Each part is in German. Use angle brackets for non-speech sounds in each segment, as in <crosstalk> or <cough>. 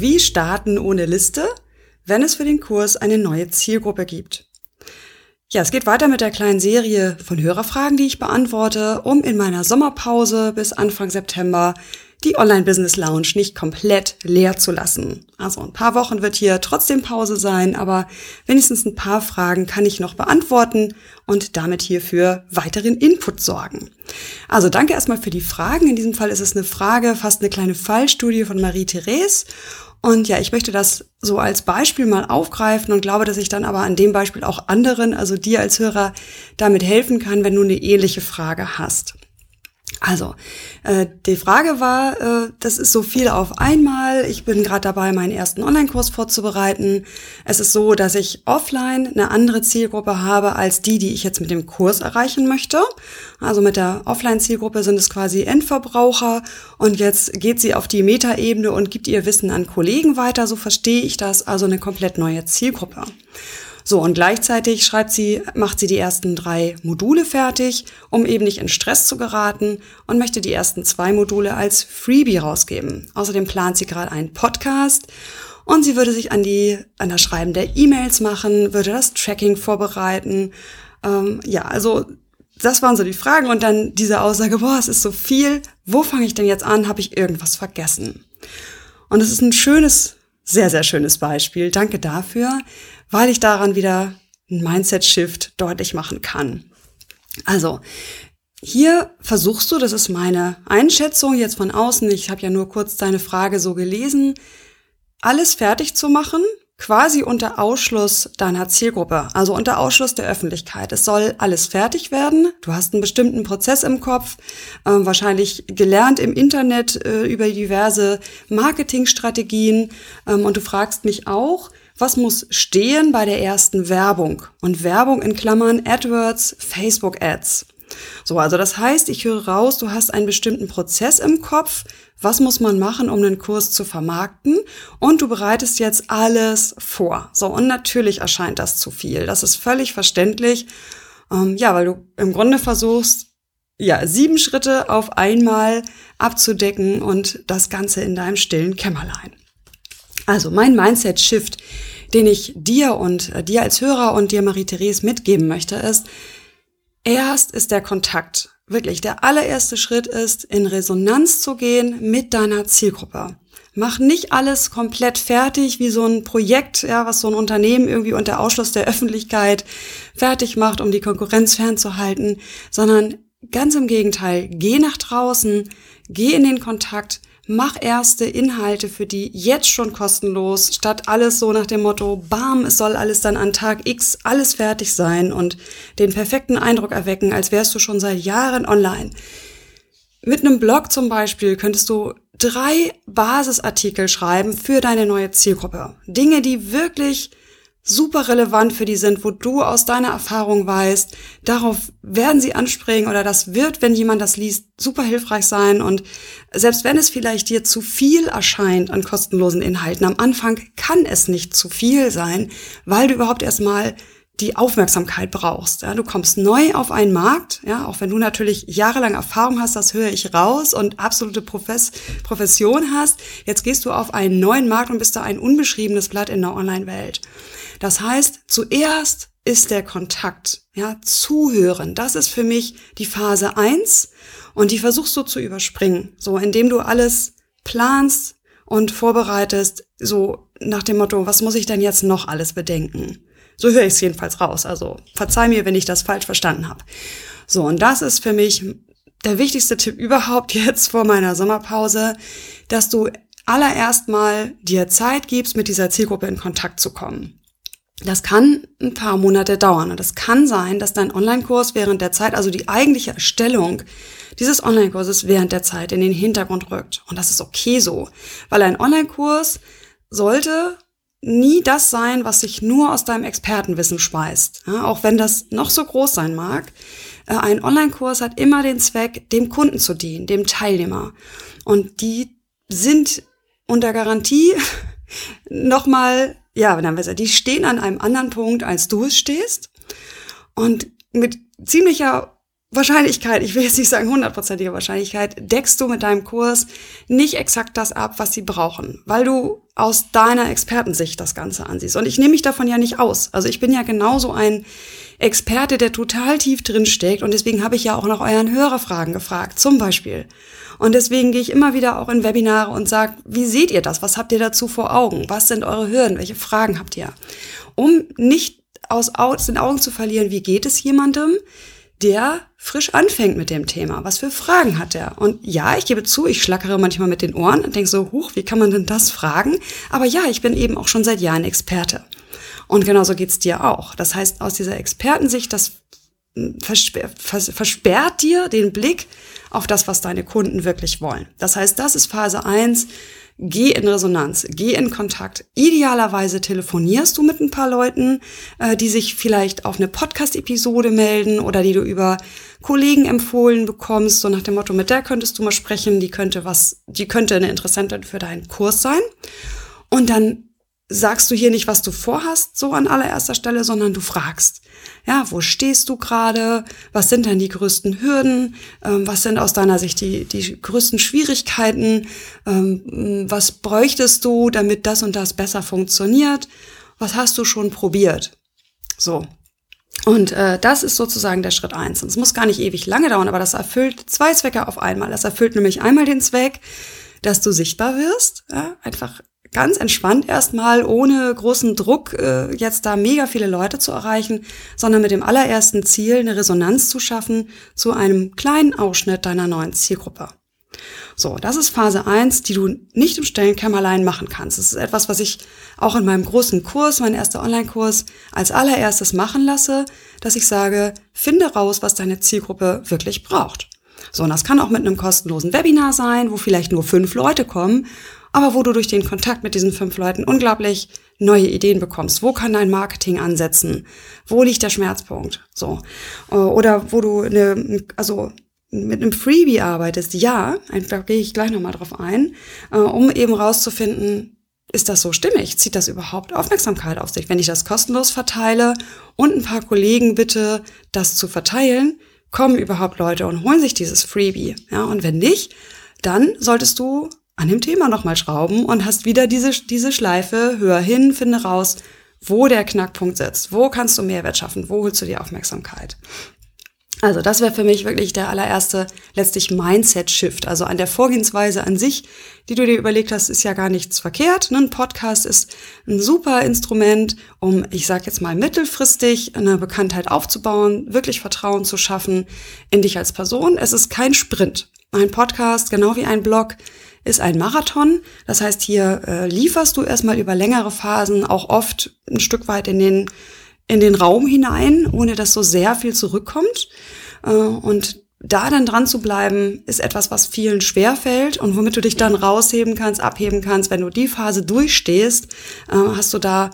Wie starten ohne Liste, wenn es für den Kurs eine neue Zielgruppe gibt? Ja, es geht weiter mit der kleinen Serie von Hörerfragen, die ich beantworte, um in meiner Sommerpause bis Anfang September die Online-Business Lounge nicht komplett leer zu lassen. Also ein paar Wochen wird hier trotzdem Pause sein, aber wenigstens ein paar Fragen kann ich noch beantworten und damit hier für weiteren Input sorgen. Also danke erstmal für die Fragen. In diesem Fall ist es eine Frage, fast eine kleine Fallstudie von Marie-Therese. Und ja, ich möchte das so als Beispiel mal aufgreifen und glaube, dass ich dann aber an dem Beispiel auch anderen, also dir als Hörer, damit helfen kann, wenn du eine ähnliche Frage hast. Also, äh, die Frage war, äh, das ist so viel auf einmal. Ich bin gerade dabei, meinen ersten Online-Kurs vorzubereiten. Es ist so, dass ich offline eine andere Zielgruppe habe als die, die ich jetzt mit dem Kurs erreichen möchte. Also mit der Offline-Zielgruppe sind es quasi Endverbraucher und jetzt geht sie auf die Metaebene und gibt ihr Wissen an Kollegen weiter. So verstehe ich das, also eine komplett neue Zielgruppe. So, und gleichzeitig schreibt sie, macht sie die ersten drei Module fertig, um eben nicht in Stress zu geraten und möchte die ersten zwei Module als Freebie rausgeben. Außerdem plant sie gerade einen Podcast und sie würde sich an die, an das Schreiben der E-Mails machen, würde das Tracking vorbereiten. Ähm, ja, also das waren so die Fragen und dann diese Aussage, boah, es ist so viel, wo fange ich denn jetzt an? Habe ich irgendwas vergessen? Und es ist ein schönes, sehr, sehr schönes Beispiel. Danke dafür, weil ich daran wieder ein Mindset-Shift deutlich machen kann. Also, hier versuchst du, das ist meine Einschätzung jetzt von außen, ich habe ja nur kurz deine Frage so gelesen, alles fertig zu machen, quasi unter Ausschluss deiner Zielgruppe, also unter Ausschluss der Öffentlichkeit. Es soll alles fertig werden. Du hast einen bestimmten Prozess im Kopf, äh, wahrscheinlich gelernt im Internet äh, über diverse Marketingstrategien ähm, und du fragst mich auch, was muss stehen bei der ersten Werbung? Und Werbung in Klammern AdWords, Facebook Ads. So, also das heißt, ich höre raus, du hast einen bestimmten Prozess im Kopf. Was muss man machen, um einen Kurs zu vermarkten? Und du bereitest jetzt alles vor. So, und natürlich erscheint das zu viel. Das ist völlig verständlich. Ähm, ja, weil du im Grunde versuchst, ja, sieben Schritte auf einmal abzudecken und das Ganze in deinem stillen Kämmerlein. Also mein Mindset-Shift, den ich dir und äh, dir als Hörer und dir Marie-Therese mitgeben möchte, ist, erst ist der Kontakt. Wirklich, der allererste Schritt ist, in Resonanz zu gehen mit deiner Zielgruppe. Mach nicht alles komplett fertig wie so ein Projekt, ja, was so ein Unternehmen irgendwie unter Ausschluss der Öffentlichkeit fertig macht, um die Konkurrenz fernzuhalten, sondern ganz im Gegenteil, geh nach draußen, geh in den Kontakt, mach erste Inhalte für die jetzt schon kostenlos, statt alles so nach dem Motto, bam, es soll alles dann an Tag X alles fertig sein und den perfekten Eindruck erwecken, als wärst du schon seit Jahren online. Mit einem Blog zum Beispiel könntest du drei Basisartikel schreiben für deine neue Zielgruppe. Dinge, die wirklich super relevant für die sind, wo du aus deiner Erfahrung weißt, darauf werden sie anspringen oder das wird, wenn jemand das liest, super hilfreich sein und selbst wenn es vielleicht dir zu viel erscheint an kostenlosen Inhalten, am Anfang kann es nicht zu viel sein, weil du überhaupt erstmal die Aufmerksamkeit brauchst. Ja, du kommst neu auf einen Markt, ja, auch wenn du natürlich jahrelang Erfahrung hast, das höre ich raus und absolute Profess Profession hast. Jetzt gehst du auf einen neuen Markt und bist da ein unbeschriebenes Blatt in der Online-Welt. Das heißt, zuerst ist der Kontakt, ja, zuhören. Das ist für mich die Phase eins und die versuchst du zu überspringen, so indem du alles planst und vorbereitest, so nach dem Motto, was muss ich denn jetzt noch alles bedenken? So höre ich es jedenfalls raus. Also verzeih mir, wenn ich das falsch verstanden habe. So, und das ist für mich der wichtigste Tipp überhaupt <laughs> jetzt vor meiner Sommerpause, dass du allererst mal dir Zeit gibst, mit dieser Zielgruppe in Kontakt zu kommen. Das kann ein paar Monate dauern und es kann sein, dass dein Online-Kurs während der Zeit, also die eigentliche Erstellung dieses Online-Kurses während der Zeit in den Hintergrund rückt. Und das ist okay so, weil ein Online-Kurs sollte nie das sein, was sich nur aus deinem Expertenwissen speist. Ja, auch wenn das noch so groß sein mag. Äh, ein Online-Kurs hat immer den Zweck, dem Kunden zu dienen, dem Teilnehmer. Und die sind unter Garantie <laughs> nochmal, ja, dann besser, die stehen an einem anderen Punkt, als du es stehst. Und mit ziemlicher Wahrscheinlichkeit, ich will jetzt nicht sagen hundertprozentige Wahrscheinlichkeit, deckst du mit deinem Kurs nicht exakt das ab, was sie brauchen, weil du aus deiner Expertensicht das Ganze ansiehst. Und ich nehme mich davon ja nicht aus. Also ich bin ja genauso ein Experte, der total tief drin steckt und deswegen habe ich ja auch nach euren Hörerfragen gefragt, zum Beispiel. Und deswegen gehe ich immer wieder auch in Webinare und sage, wie seht ihr das? Was habt ihr dazu vor Augen? Was sind eure Hürden? Welche Fragen habt ihr? Um nicht aus, aus den Augen zu verlieren, wie geht es jemandem, der frisch anfängt mit dem Thema. Was für Fragen hat er? Und ja, ich gebe zu, ich schlackere manchmal mit den Ohren und denke so, huch, wie kann man denn das fragen? Aber ja, ich bin eben auch schon seit Jahren Experte. Und genauso geht's dir auch. Das heißt, aus dieser Expertensicht, das versperrt, versperrt dir den Blick auf das, was deine Kunden wirklich wollen. Das heißt, das ist Phase eins. Geh in Resonanz, geh in Kontakt. Idealerweise telefonierst du mit ein paar Leuten, äh, die sich vielleicht auf eine Podcast-Episode melden oder die du über Kollegen empfohlen bekommst, so nach dem Motto, mit der könntest du mal sprechen, die könnte was, die könnte eine Interessentin für deinen Kurs sein. Und dann sagst du hier nicht, was du vorhast, so an allererster Stelle, sondern du fragst, ja, wo stehst du gerade? Was sind denn die größten Hürden? Ähm, was sind aus deiner Sicht die, die größten Schwierigkeiten? Ähm, was bräuchtest du, damit das und das besser funktioniert? Was hast du schon probiert? So. Und äh, das ist sozusagen der Schritt eins. Und es muss gar nicht ewig lange dauern, aber das erfüllt zwei Zwecke auf einmal. Das erfüllt nämlich einmal den Zweck, dass du sichtbar wirst, ja, einfach ganz entspannt erstmal, ohne großen Druck, äh, jetzt da mega viele Leute zu erreichen, sondern mit dem allerersten Ziel, eine Resonanz zu schaffen zu einem kleinen Ausschnitt deiner neuen Zielgruppe. So, das ist Phase eins, die du nicht im Stellenkämmerlein machen kannst. Das ist etwas, was ich auch in meinem großen Kurs, mein erster Online-Kurs, als allererstes machen lasse, dass ich sage, finde raus, was deine Zielgruppe wirklich braucht. So, und das kann auch mit einem kostenlosen Webinar sein, wo vielleicht nur fünf Leute kommen aber wo du durch den Kontakt mit diesen fünf Leuten unglaublich neue Ideen bekommst. Wo kann dein Marketing ansetzen? Wo liegt der Schmerzpunkt? So. Äh, oder wo du eine, also mit einem Freebie arbeitest, ja, da gehe ich gleich nochmal drauf ein, äh, um eben rauszufinden, ist das so stimmig? Zieht das überhaupt Aufmerksamkeit auf sich? Wenn ich das kostenlos verteile und ein paar Kollegen bitte, das zu verteilen, kommen überhaupt Leute und holen sich dieses Freebie? Ja, und wenn nicht, dann solltest du an dem Thema nochmal schrauben und hast wieder diese, diese Schleife, hör hin, finde raus, wo der Knackpunkt sitzt, wo kannst du Mehrwert schaffen, wo holst du dir Aufmerksamkeit. Also das wäre für mich wirklich der allererste letztlich Mindset-Shift. Also an der Vorgehensweise an sich, die du dir überlegt hast, ist ja gar nichts verkehrt. Ein Podcast ist ein super Instrument, um, ich sage jetzt mal, mittelfristig eine Bekanntheit aufzubauen, wirklich Vertrauen zu schaffen in dich als Person. Es ist kein Sprint. Ein Podcast, genau wie ein Blog, ist ein Marathon. Das heißt, hier äh, lieferst du erstmal über längere Phasen auch oft ein Stück weit in den, in den Raum hinein, ohne dass so sehr viel zurückkommt. Äh, und da dann dran zu bleiben, ist etwas, was vielen schwer fällt und womit du dich dann rausheben kannst, abheben kannst. Wenn du die Phase durchstehst, äh, hast du da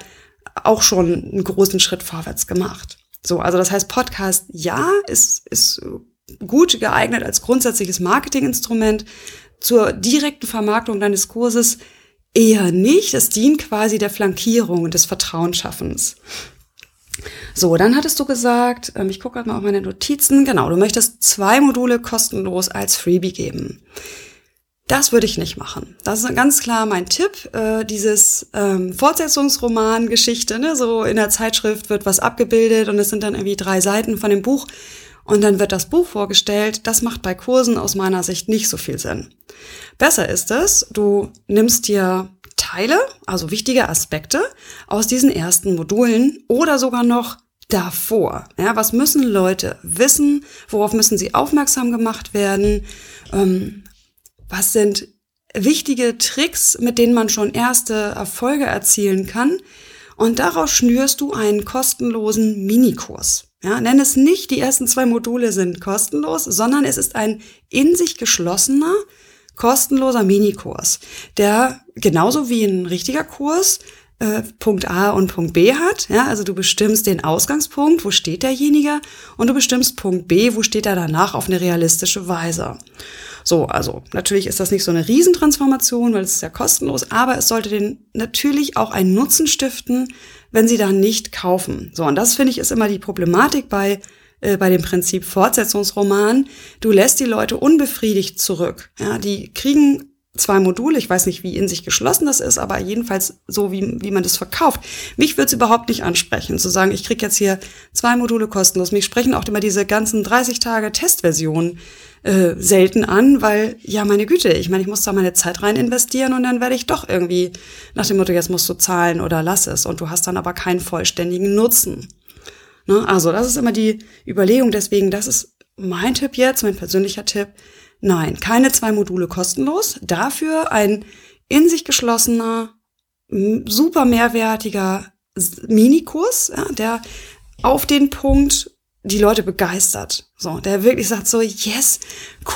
auch schon einen großen Schritt vorwärts gemacht. So, also das heißt, Podcast, ja, ist, ist gut geeignet als grundsätzliches Marketinginstrument zur direkten Vermarktung deines Kurses eher nicht. Es dient quasi der Flankierung und des Vertrauensschaffens. So, dann hattest du gesagt, ähm, ich gucke gerade mal auf meine Notizen, genau, du möchtest zwei Module kostenlos als Freebie geben. Das würde ich nicht machen. Das ist ganz klar mein Tipp. Äh, dieses ähm, Fortsetzungsroman-Geschichte, ne? so in der Zeitschrift wird was abgebildet und es sind dann irgendwie drei Seiten von dem Buch und dann wird das Buch vorgestellt. Das macht bei Kursen aus meiner Sicht nicht so viel Sinn. Besser ist es, du nimmst dir Teile, also wichtige Aspekte aus diesen ersten Modulen oder sogar noch davor. Ja, was müssen Leute wissen? Worauf müssen sie aufmerksam gemacht werden? Ähm, was sind wichtige Tricks, mit denen man schon erste Erfolge erzielen kann? Und daraus schnürst du einen kostenlosen Minikurs. Ja, nenn es nicht, die ersten zwei Module sind kostenlos, sondern es ist ein in sich geschlossener, kostenloser Minikurs, der genauso wie ein richtiger Kurs äh, Punkt A und Punkt B hat. Ja, also du bestimmst den Ausgangspunkt, wo steht derjenige, und du bestimmst Punkt B, wo steht er danach auf eine realistische Weise. So, also natürlich ist das nicht so eine Riesentransformation, weil es ist ja kostenlos, aber es sollte den natürlich auch einen Nutzen stiften, wenn sie dann nicht kaufen. So, und das finde ich ist immer die Problematik bei äh, bei dem Prinzip Fortsetzungsroman. Du lässt die Leute unbefriedigt zurück. Ja, die kriegen zwei Module. Ich weiß nicht, wie in sich geschlossen das ist, aber jedenfalls so, wie, wie man das verkauft. Mich würde es überhaupt nicht ansprechen, zu sagen, ich kriege jetzt hier zwei Module kostenlos. Mich sprechen auch immer diese ganzen 30 Tage Testversionen äh, selten an, weil, ja, meine Güte, ich meine, ich muss da meine Zeit rein investieren und dann werde ich doch irgendwie nach dem Motto, jetzt musst du zahlen oder lass es. Und du hast dann aber keinen vollständigen Nutzen. Ne? Also das ist immer die Überlegung. Deswegen, das ist mein Tipp jetzt, mein persönlicher Tipp Nein, keine zwei Module kostenlos. Dafür ein in sich geschlossener, super mehrwertiger Minikurs, ja, der auf den Punkt die Leute begeistert. So, der wirklich sagt so, yes,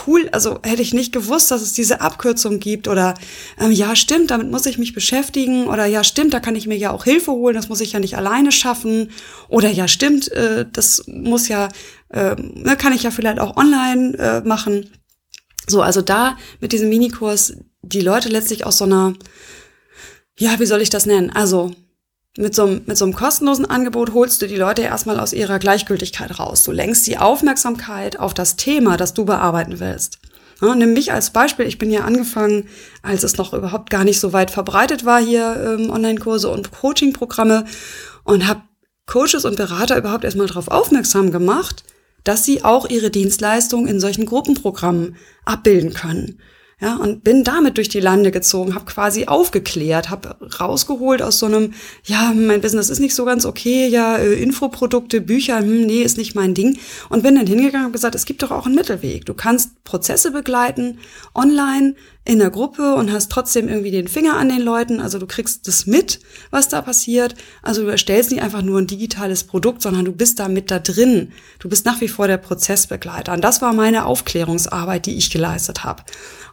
cool, also hätte ich nicht gewusst, dass es diese Abkürzung gibt oder ähm, ja, stimmt, damit muss ich mich beschäftigen oder ja, stimmt, da kann ich mir ja auch Hilfe holen, das muss ich ja nicht alleine schaffen oder ja, stimmt, äh, das muss ja, äh, kann ich ja vielleicht auch online äh, machen. So, also da mit diesem Minikurs die Leute letztlich aus so einer, ja, wie soll ich das nennen? Also mit so, einem, mit so einem kostenlosen Angebot holst du die Leute erstmal aus ihrer Gleichgültigkeit raus. Du lenkst die Aufmerksamkeit auf das Thema, das du bearbeiten willst. Ja, nimm mich als Beispiel. Ich bin hier angefangen, als es noch überhaupt gar nicht so weit verbreitet war hier ähm, Online-Kurse und Coaching-Programme und habe Coaches und Berater überhaupt erstmal darauf aufmerksam gemacht, dass sie auch ihre Dienstleistungen in solchen Gruppenprogrammen abbilden können. Ja, und bin damit durch die Lande gezogen, habe quasi aufgeklärt, habe rausgeholt aus so einem, ja, mein Business ist nicht so ganz okay, ja, äh, Infoprodukte, Bücher, hm, nee, ist nicht mein Ding. Und bin dann hingegangen und gesagt, es gibt doch auch einen Mittelweg. Du kannst Prozesse begleiten, online, in der Gruppe und hast trotzdem irgendwie den Finger an den Leuten. Also du kriegst das mit, was da passiert. Also du erstellst nicht einfach nur ein digitales Produkt, sondern du bist da mit da drin. Du bist nach wie vor der Prozessbegleiter. Und das war meine Aufklärungsarbeit, die ich geleistet habe.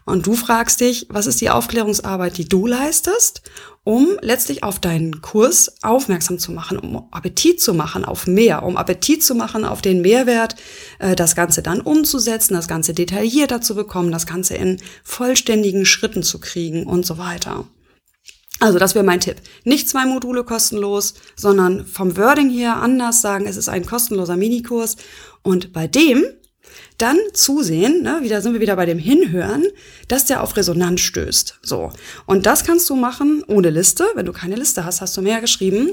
Und du fragst dich, was ist die Aufklärungsarbeit, die du leistest, um letztlich auf deinen Kurs aufmerksam zu machen, um Appetit zu machen auf mehr, um Appetit zu machen auf den Mehrwert, äh, das Ganze dann umzusetzen, das Ganze detaillierter zu bekommen, das Ganze in vollständigen Schritten zu kriegen und so weiter. Also das wäre mein Tipp. Nicht zwei Module kostenlos, sondern vom Wording her anders sagen, es ist ein kostenloser Minikurs. Und bei dem dann zusehen, ne, wieder sind wir wieder bei dem Hinhören, dass der auf Resonanz stößt. So. Und das kannst du machen ohne Liste. Wenn du keine Liste hast, hast du mehr geschrieben,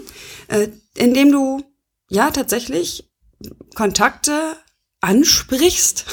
äh, indem du ja tatsächlich Kontakte ansprichst,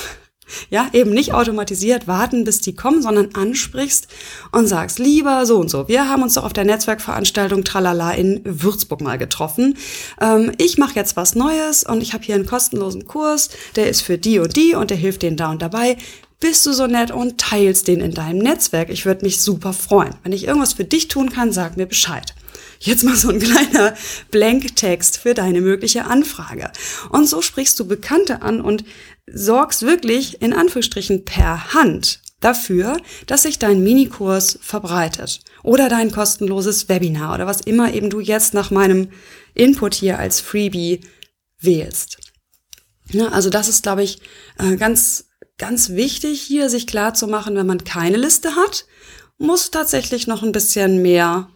ja, eben nicht automatisiert warten, bis die kommen, sondern ansprichst und sagst, lieber so und so, wir haben uns doch auf der Netzwerkveranstaltung Tralala in Würzburg mal getroffen. Ähm, ich mache jetzt was Neues und ich habe hier einen kostenlosen Kurs, der ist für die und die und der hilft denen da und dabei. Bist du so nett und teilst den in deinem Netzwerk? Ich würde mich super freuen. Wenn ich irgendwas für dich tun kann, sag mir Bescheid. Jetzt mal so ein <laughs> kleiner Blanktext für deine mögliche Anfrage. Und so sprichst du Bekannte an und sorgst wirklich in Anführungsstrichen per Hand dafür, dass sich dein Minikurs verbreitet oder dein kostenloses Webinar oder was immer eben du jetzt nach meinem Input hier als Freebie wählst. Ne, also das ist, glaube ich, äh, ganz, ganz wichtig hier, sich klar zu machen, wenn man keine Liste hat, muss tatsächlich noch ein bisschen mehr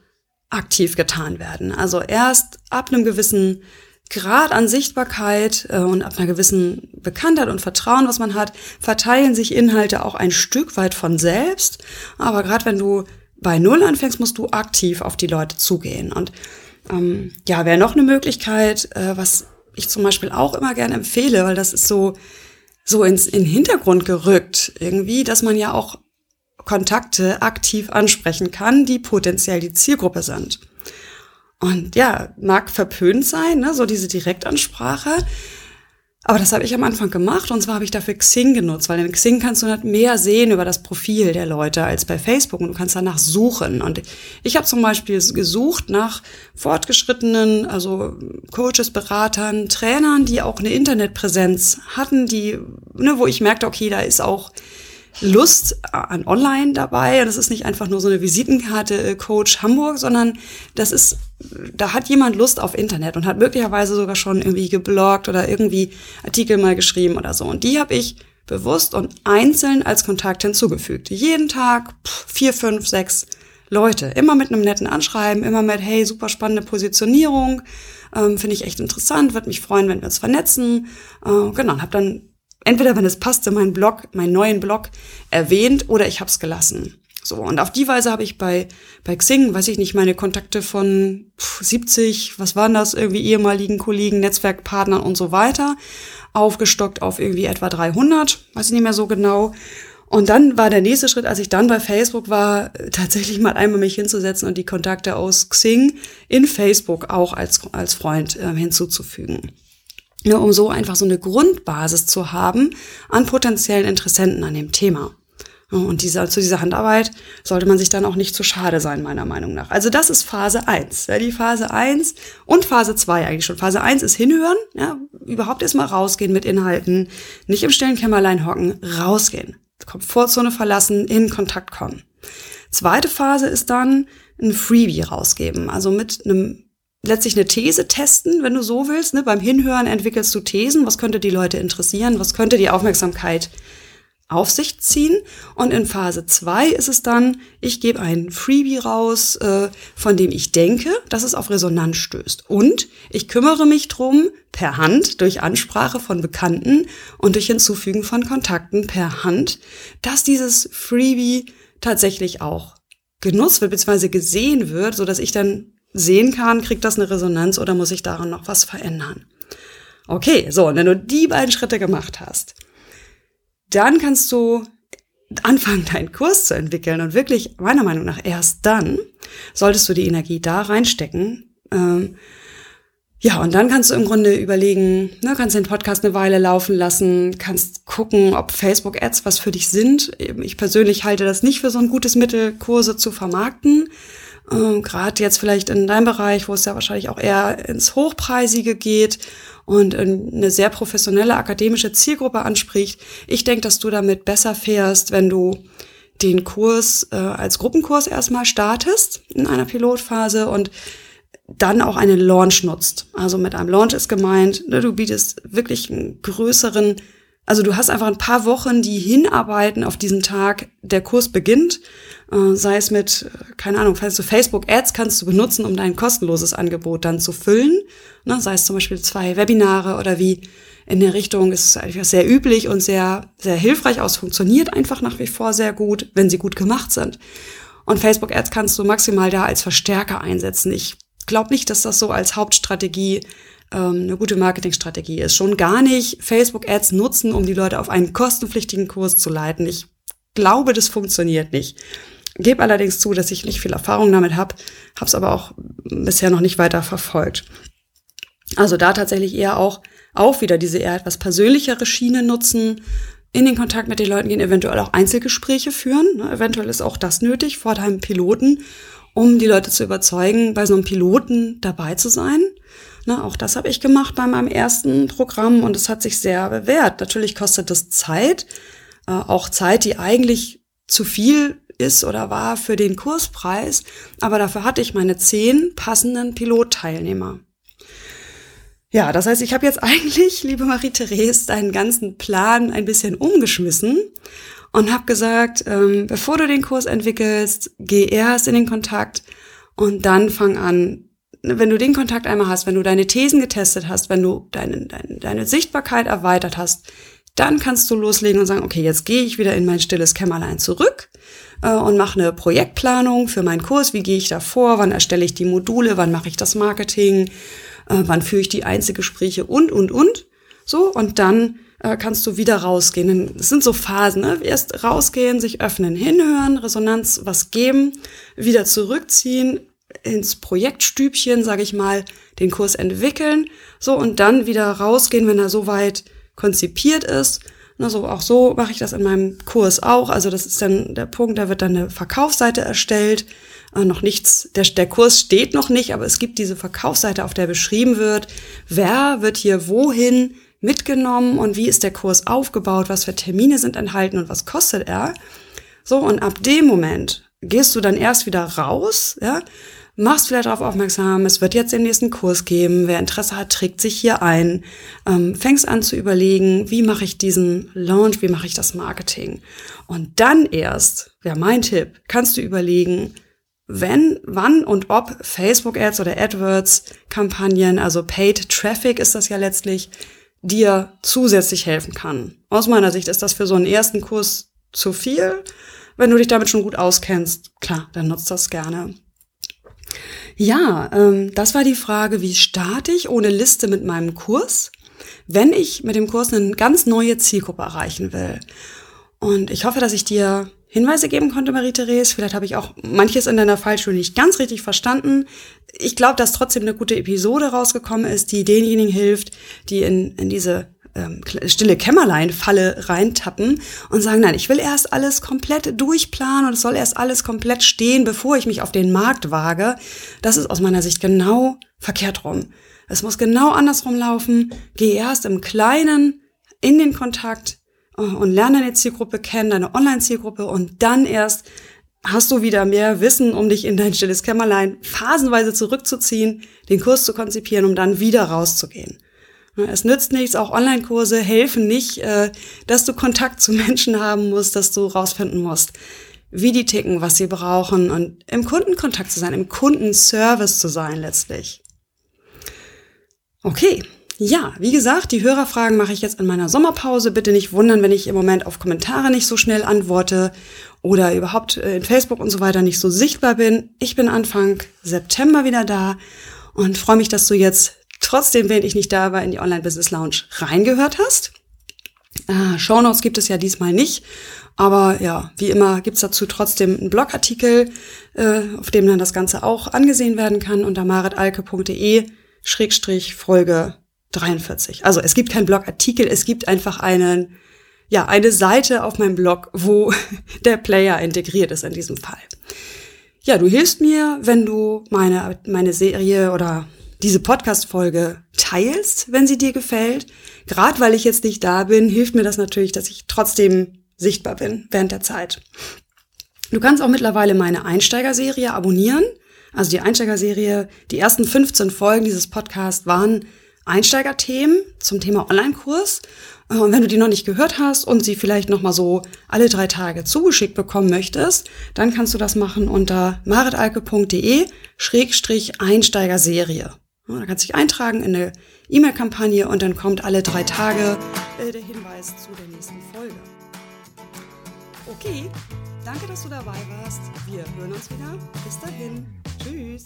aktiv getan werden. Also erst ab einem gewissen Grad an Sichtbarkeit äh, und ab einer gewissen Bekanntheit und Vertrauen, was man hat, verteilen sich Inhalte auch ein Stück weit von selbst. Aber gerade wenn du bei Null anfängst, musst du aktiv auf die Leute zugehen. Und ähm, ja, wäre noch eine Möglichkeit, äh, was ich zum Beispiel auch immer gerne empfehle, weil das ist so so ins in Hintergrund gerückt irgendwie, dass man ja auch Kontakte aktiv ansprechen kann, die potenziell die Zielgruppe sind. Und ja, mag verpönt sein, ne, so diese Direktansprache. Aber das habe ich am Anfang gemacht und zwar habe ich dafür Xing genutzt, weil in Xing kannst du nicht mehr sehen über das Profil der Leute als bei Facebook und du kannst danach suchen. Und ich habe zum Beispiel gesucht nach fortgeschrittenen, also Coaches, Beratern, Trainern, die auch eine Internetpräsenz hatten, die, ne, wo ich merkte, okay, da ist auch Lust an Online dabei. Und das ist nicht einfach nur so eine Visitenkarte äh, Coach Hamburg, sondern das ist, da hat jemand Lust auf Internet und hat möglicherweise sogar schon irgendwie gebloggt oder irgendwie Artikel mal geschrieben oder so. Und die habe ich bewusst und einzeln als Kontakt hinzugefügt. Jeden Tag vier, fünf, sechs Leute. Immer mit einem netten Anschreiben, immer mit, hey, super spannende Positionierung, ähm, finde ich echt interessant, würde mich freuen, wenn wir uns vernetzen. Äh, genau, habe dann entweder, wenn es passte, meinen Blog, meinen neuen Blog erwähnt oder ich habe es gelassen. So, und auf die Weise habe ich bei, bei Xing, weiß ich nicht, meine Kontakte von 70, was waren das, irgendwie ehemaligen Kollegen, Netzwerkpartnern und so weiter, aufgestockt auf irgendwie etwa 300, weiß ich nicht mehr so genau. Und dann war der nächste Schritt, als ich dann bei Facebook war, tatsächlich mal einmal mich hinzusetzen und die Kontakte aus Xing in Facebook auch als, als Freund äh, hinzuzufügen. Ja, um so einfach so eine Grundbasis zu haben an potenziellen Interessenten an dem Thema. Und dieser, zu dieser Handarbeit sollte man sich dann auch nicht zu schade sein, meiner Meinung nach. Also das ist Phase eins. Ja, die Phase eins und Phase zwei eigentlich schon. Phase eins ist hinhören, ja, überhaupt erstmal rausgehen mit Inhalten, nicht im stillen Kämmerlein hocken, rausgehen. Komfortzone verlassen, in Kontakt kommen. Zweite Phase ist dann ein Freebie rausgeben, also mit einem letztlich eine These testen, wenn du so willst. Ne? Beim Hinhören entwickelst du Thesen, was könnte die Leute interessieren, was könnte die Aufmerksamkeit auf sich ziehen. Und in Phase zwei ist es dann, ich gebe ein Freebie raus, äh, von dem ich denke, dass es auf Resonanz stößt. Und ich kümmere mich drum per Hand, durch Ansprache von Bekannten und durch Hinzufügen von Kontakten per Hand, dass dieses Freebie tatsächlich auch genutzt wird, beziehungsweise gesehen wird, so dass ich dann sehen kann, kriegt das eine Resonanz oder muss ich daran noch was verändern. Okay, so, und wenn du die beiden Schritte gemacht hast, dann kannst du anfangen, deinen Kurs zu entwickeln. Und wirklich, meiner Meinung nach, erst dann solltest du die Energie da reinstecken. Ähm, ja, und dann kannst du im Grunde überlegen, ne, kannst den Podcast eine Weile laufen lassen, kannst gucken, ob Facebook-Ads was für dich sind. Ich persönlich halte das nicht für so ein gutes Mittel, Kurse zu vermarkten. Ähm, Gerade jetzt vielleicht in deinem Bereich, wo es ja wahrscheinlich auch eher ins Hochpreisige geht und eine sehr professionelle akademische Zielgruppe anspricht. Ich denke, dass du damit besser fährst, wenn du den Kurs äh, als Gruppenkurs erstmal startest in einer Pilotphase und dann auch einen Launch nutzt. Also mit einem Launch ist gemeint, ne, du bietest wirklich einen größeren, also du hast einfach ein paar Wochen, die hinarbeiten auf diesen Tag, der Kurs beginnt äh, sei es mit, keine Ahnung, falls du Facebook-Ads kannst du benutzen, um dein kostenloses Angebot dann zu füllen. Ne, sei es zum Beispiel zwei Webinare oder wie in der Richtung ist einfach sehr üblich und sehr, sehr hilfreich aus, funktioniert einfach nach wie vor sehr gut, wenn sie gut gemacht sind. Und Facebook-Ads kannst du maximal da als Verstärker einsetzen. Ich glaube nicht, dass das so als Hauptstrategie ähm, eine gute Marketingstrategie ist. Schon gar nicht Facebook-Ads nutzen, um die Leute auf einen kostenpflichtigen Kurs zu leiten. Ich glaube, das funktioniert nicht. Gebe allerdings zu, dass ich nicht viel Erfahrung damit habe, habe es aber auch bisher noch nicht weiter verfolgt. Also da tatsächlich eher auch, auch wieder diese eher etwas persönlichere Schiene nutzen, in den Kontakt mit den Leuten gehen, eventuell auch Einzelgespräche führen. Ne, eventuell ist auch das nötig vor deinem Piloten, um die Leute zu überzeugen, bei so einem Piloten dabei zu sein. Ne, auch das habe ich gemacht bei meinem ersten Programm und es hat sich sehr bewährt. Natürlich kostet das Zeit, äh, auch Zeit, die eigentlich zu viel ist oder war für den Kurspreis, aber dafür hatte ich meine zehn passenden Pilotteilnehmer. Ja, das heißt, ich habe jetzt <laughs> eigentlich, liebe Marie-Therese, deinen ganzen Plan ein bisschen umgeschmissen und habe gesagt, ähm, bevor du den Kurs entwickelst, geh erst in den Kontakt und dann fang an, wenn du den Kontakt einmal hast, wenn du deine Thesen getestet hast, wenn du deine, deine, deine Sichtbarkeit erweitert hast, dann kannst du loslegen und sagen, okay, jetzt gehe ich wieder in mein stilles Kämmerlein zurück äh, und mache eine Projektplanung für meinen Kurs. Wie gehe ich da vor? Wann erstelle ich die Module? Wann mache ich das Marketing? Äh, wann führe ich die Einzelgespräche? Und, und, und. So, und dann äh, kannst du wieder rausgehen. Es sind so Phasen. Ne? Erst rausgehen, sich öffnen, hinhören, Resonanz was geben, wieder zurückziehen, ins Projektstübchen, sage ich mal, den Kurs entwickeln, so und dann wieder rausgehen, wenn er soweit konzipiert ist. Also auch so mache ich das in meinem Kurs auch. Also das ist dann der Punkt, da wird dann eine Verkaufsseite erstellt. Äh, noch nichts, der, der Kurs steht noch nicht, aber es gibt diese Verkaufsseite, auf der beschrieben wird, wer wird hier wohin mitgenommen und wie ist der Kurs aufgebaut, was für Termine sind enthalten und was kostet er. So, und ab dem Moment gehst du dann erst wieder raus, ja, machst vielleicht darauf aufmerksam, es wird jetzt den nächsten Kurs geben, wer Interesse hat, trägt sich hier ein, ähm, fängst an zu überlegen, wie mache ich diesen Launch, wie mache ich das Marketing. Und dann erst, wäre mein Tipp, kannst du überlegen, wenn, wann und ob Facebook Ads oder AdWords Kampagnen, also Paid Traffic ist das ja letztlich, dir zusätzlich helfen kann. Aus meiner Sicht ist das für so einen ersten Kurs zu viel. Wenn du dich damit schon gut auskennst, klar, dann nutzt das gerne. Ja, ähm, das war die Frage, wie starte ich ohne Liste mit meinem Kurs, wenn ich mit dem Kurs eine ganz neue Zielgruppe erreichen will. Und ich hoffe, dass ich dir Hinweise geben konnte, Marie-Therese. Vielleicht habe ich auch manches in deiner Fallschule nicht ganz richtig verstanden. Ich glaube, dass trotzdem eine gute Episode rausgekommen ist, die denjenigen hilft, die in, in diese ähm, stille Kämmerlein-Falle reintappen und sagen, nein, ich will erst alles komplett durchplanen und es soll erst alles komplett stehen, bevor ich mich auf den Markt wage. Das ist aus meiner Sicht genau verkehrt rum. Es muss genau andersrum laufen. Geh erst im Kleinen in den Kontakt äh, und lerne deine Zielgruppe kennen, deine Online-Zielgruppe und dann erst hast du wieder mehr Wissen, um dich in dein stilles Kämmerlein phasenweise zurückzuziehen, den Kurs zu konzipieren, um dann wieder rauszugehen. Es nützt nichts, auch Online-Kurse helfen nicht, äh, dass du Kontakt zu Menschen haben musst, dass du rausfinden musst, wie die ticken, was sie brauchen und im Kundenkontakt zu sein, im Kundenservice zu sein letztlich. Okay, ja, wie gesagt, die Hörerfragen mache ich jetzt in meiner Sommerpause. Bitte nicht wundern, wenn ich im Moment auf Kommentare nicht so schnell antworte oder überhaupt äh, in Facebook und so weiter nicht so sichtbar bin. Ich bin Anfang September wieder da und freue mich, dass du jetzt trotzdem, wenn ich nicht da war, in die Online Business Lounge reingehört hast. Äh, Shownotes gibt es ja diesmal nicht. Aber ja, wie immer gibt's dazu trotzdem einen Blogartikel, äh, auf dem dann das Ganze auch angesehen werden kann unter maritalke.de Schrägstrich Folge 43. Also es gibt keinen Blogartikel, es gibt einfach einen, ja, eine Seite auf meinem Blog, wo <laughs> der Player integriert ist in diesem Fall. Ja, du hilfst mir, wenn du meine, meine Serie oder diese Podcast-Folge teilst, wenn sie dir gefällt. Gerade weil ich jetzt nicht da bin, hilft mir das natürlich, dass ich trotzdem sichtbar bin während der Zeit. Du kannst auch mittlerweile meine Einsteigerserie abonnieren. Also die Einsteigerserie, die ersten 15 Folgen dieses Podcasts waren Einsteigerthemen zum Thema Online-Kurs. Und wenn du die noch nicht gehört hast und sie vielleicht noch mal so alle drei Tage zugeschickt bekommen möchtest, dann kannst du das machen unter maritalke.de Schrägstrich Einsteigerserie. Da kannst du dich eintragen in eine E-Mail-Kampagne und dann kommt alle drei Tage äh, der Hinweis zu der nächsten Folge. Okay, danke, dass du dabei warst. Wir hören uns wieder. Bis dahin. Tschüss.